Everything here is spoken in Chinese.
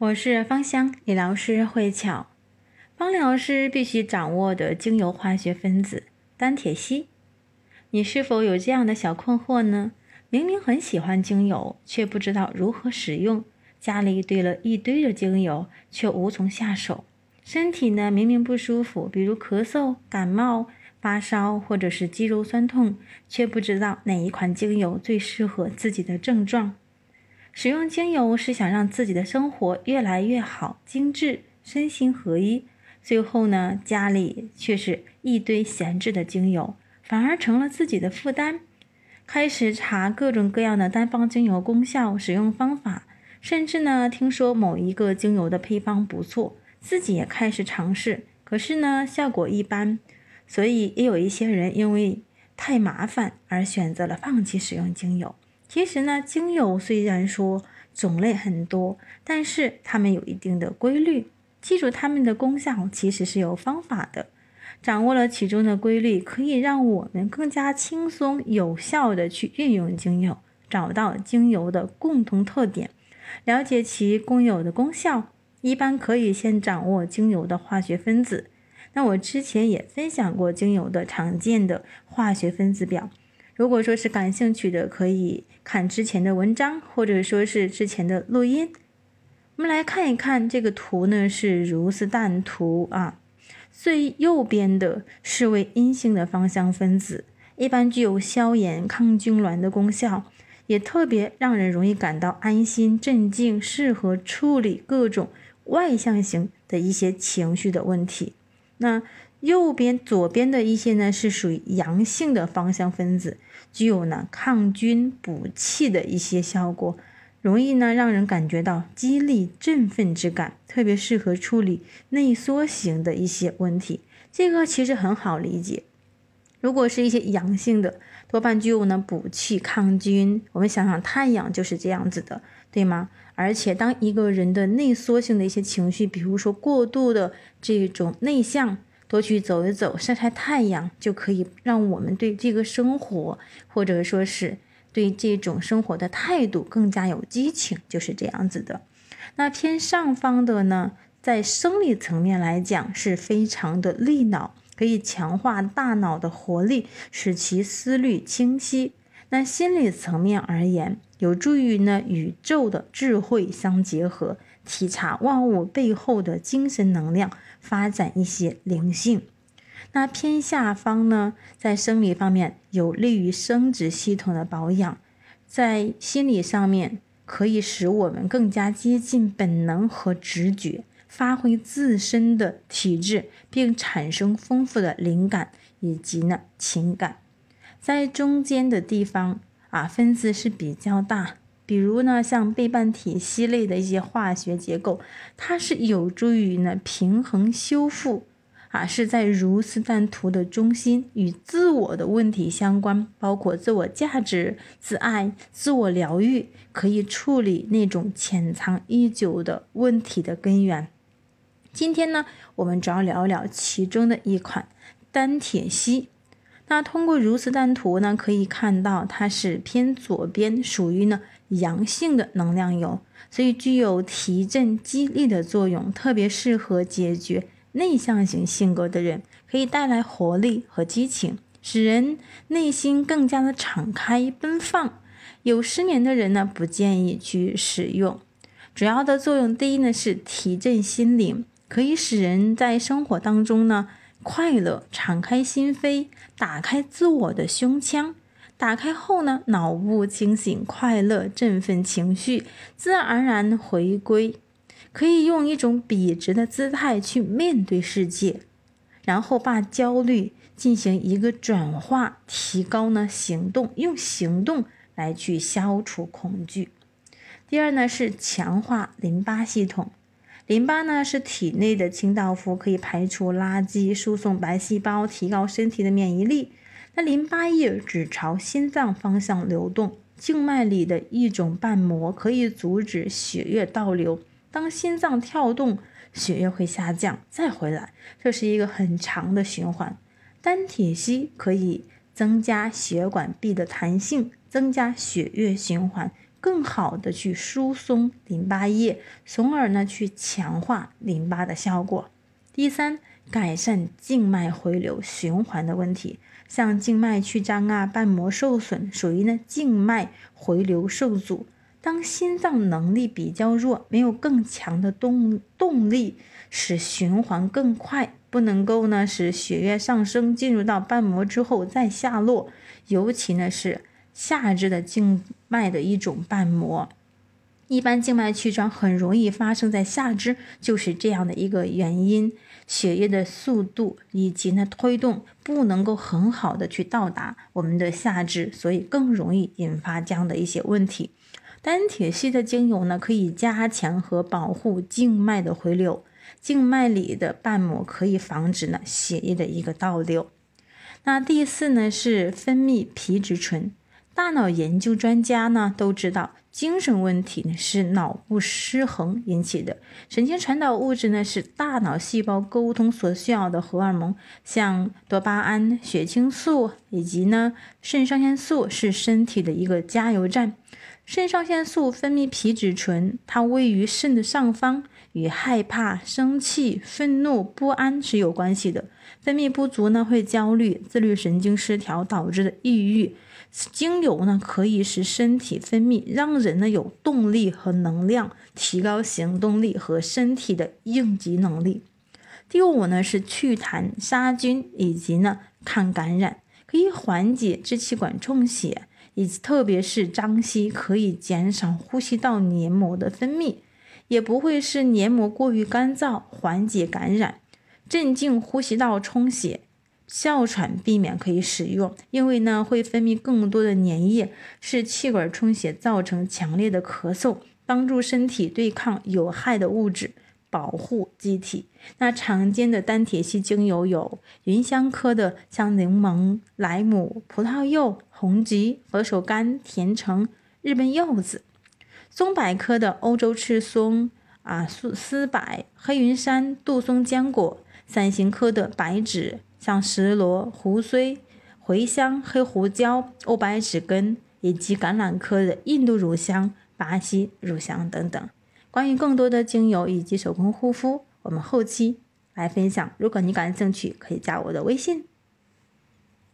我是芳香理疗师慧巧，芳疗师必须掌握的精油化学分子单铁烯。你是否有这样的小困惑呢？明明很喜欢精油，却不知道如何使用，家里堆了一堆的精油，却无从下手。身体呢，明明不舒服，比如咳嗽、感冒、发烧，或者是肌肉酸痛，却不知道哪一款精油最适合自己的症状。使用精油是想让自己的生活越来越好、精致、身心合一。最后呢，家里却是一堆闲置的精油，反而成了自己的负担。开始查各种各样的单方精油功效、使用方法，甚至呢，听说某一个精油的配方不错，自己也开始尝试。可是呢，效果一般，所以也有一些人因为太麻烦而选择了放弃使用精油。其实呢，精油虽然说种类很多，但是它们有一定的规律。记住它们的功效，其实是有方法的。掌握了其中的规律，可以让我们更加轻松有效的去运用精油，找到精油的共同特点，了解其共有的功效。一般可以先掌握精油的化学分子。那我之前也分享过精油的常见的化学分子表。如果说是感兴趣的，可以看之前的文章，或者说是之前的录音。我们来看一看这个图呢，是如斯氮图啊。最右边的是为阴性的芳香分子，一般具有消炎、抗痉挛的功效，也特别让人容易感到安心、镇静，适合处理各种外向型的一些情绪的问题。那右边、左边的一些呢，是属于阳性的芳香分子。具有呢抗菌补气的一些效果，容易呢让人感觉到激励振奋之感，特别适合处理内缩型的一些问题。这个其实很好理解，如果是一些阳性的，多半具有呢补气抗菌。我们想想太阳就是这样子的，对吗？而且当一个人的内缩性的一些情绪，比如说过度的这种内向。多去走一走，晒晒太阳，就可以让我们对这个生活，或者说是对这种生活的态度更加有激情，就是这样子的。那偏上方的呢，在生理层面来讲是非常的利脑，可以强化大脑的活力，使其思虑清晰。那心理层面而言，有助于呢宇宙的智慧相结合，体察万物背后的精神能量。发展一些灵性，那偏下方呢，在生理方面有利于生殖系统的保养，在心理上面可以使我们更加接近本能和直觉，发挥自身的体质，并产生丰富的灵感以及呢情感。在中间的地方啊，分子是比较大。比如呢，像倍半体烯类的一些化学结构，它是有助于呢平衡修复，啊，是在如斯氮图的中心，与自我的问题相关，包括自我价值、自爱、自我疗愈，可以处理那种潜藏已久的问题的根源。今天呢，我们主要聊聊其中的一款单铁烯。那通过如斯氮图呢，可以看到它是偏左边，属于呢。阳性的能量油，所以具有提振激励的作用，特别适合解决内向型性格的人，可以带来活力和激情，使人内心更加的敞开奔放。有失眠的人呢，不建议去使用。主要的作用，第一呢是提振心灵，可以使人在生活当中呢快乐，敞开心扉，打开自我的胸腔。打开后呢，脑部清醒、快乐、振奋情绪，自然而然回归，可以用一种笔直的姿态去面对世界，然后把焦虑进行一个转化，提高呢行动，用行动来去消除恐惧。第二呢是强化淋巴系统，淋巴呢是体内的清道夫，可以排除垃圾，输送白细胞，提高身体的免疫力。那淋巴液只朝心脏方向流动，静脉里的一种瓣膜可以阻止血液倒流。当心脏跳动，血液会下降，再回来，这是一个很长的循环。单铁吸可以增加血管壁的弹性，增加血液循环，更好的去疏松淋巴液，从而呢去强化淋巴的效果。第三，改善静脉回流循环的问题，像静脉曲张啊、瓣膜受损，属于呢静脉回流受阻。当心脏能力比较弱，没有更强的动动力，使循环更快，不能够呢使血液上升进入到瓣膜之后再下落，尤其呢是下肢的静脉的一种瓣膜。一般静脉曲张很容易发生在下肢，就是这样的一个原因。血液的速度以及呢推动不能够很好的去到达我们的下肢，所以更容易引发这样的一些问题。单铁系的精油呢，可以加强和保护静脉的回流，静脉里的瓣膜可以防止呢血液的一个倒流。那第四呢是分泌皮质醇。大脑研究专家呢都知道，精神问题呢是脑部失衡引起的。神经传导物质呢是大脑细胞沟通所需要的荷尔蒙，像多巴胺、血清素以及呢肾上腺素是身体的一个加油站。肾上腺素分泌皮质醇，它位于肾的上方，与害怕、生气、愤怒、不安是有关系的。分泌不足呢会焦虑、自律神经失调导致的抑郁。精油呢，可以使身体分泌，让人呢有动力和能量，提高行动力和身体的应急能力。第五呢是祛痰、杀菌以及呢抗感染，可以缓解支气管充血，以及特别是张息，可以减少呼吸道黏膜的分泌，也不会使黏膜过于干燥，缓解感染，镇静呼吸道充血。哮喘避免可以使用，因为呢会分泌更多的粘液，使气管充血，造成强烈的咳嗽，帮助身体对抗有害的物质，保护机体。那常见的单铁烯精油有芸香科的，像柠檬、莱姆、葡萄柚、红桔、佛手柑、甜橙、日本柚子；松柏科的欧洲赤松啊、丝丝柏、黑云杉、杜松浆果；伞形科的白芷。像石螺、胡荽、茴香、黑胡椒、欧白芷根，以及橄榄科的印度乳香、巴西乳香等等。关于更多的精油以及手工护肤，我们后期来分享。如果你感兴趣，可以加我的微信。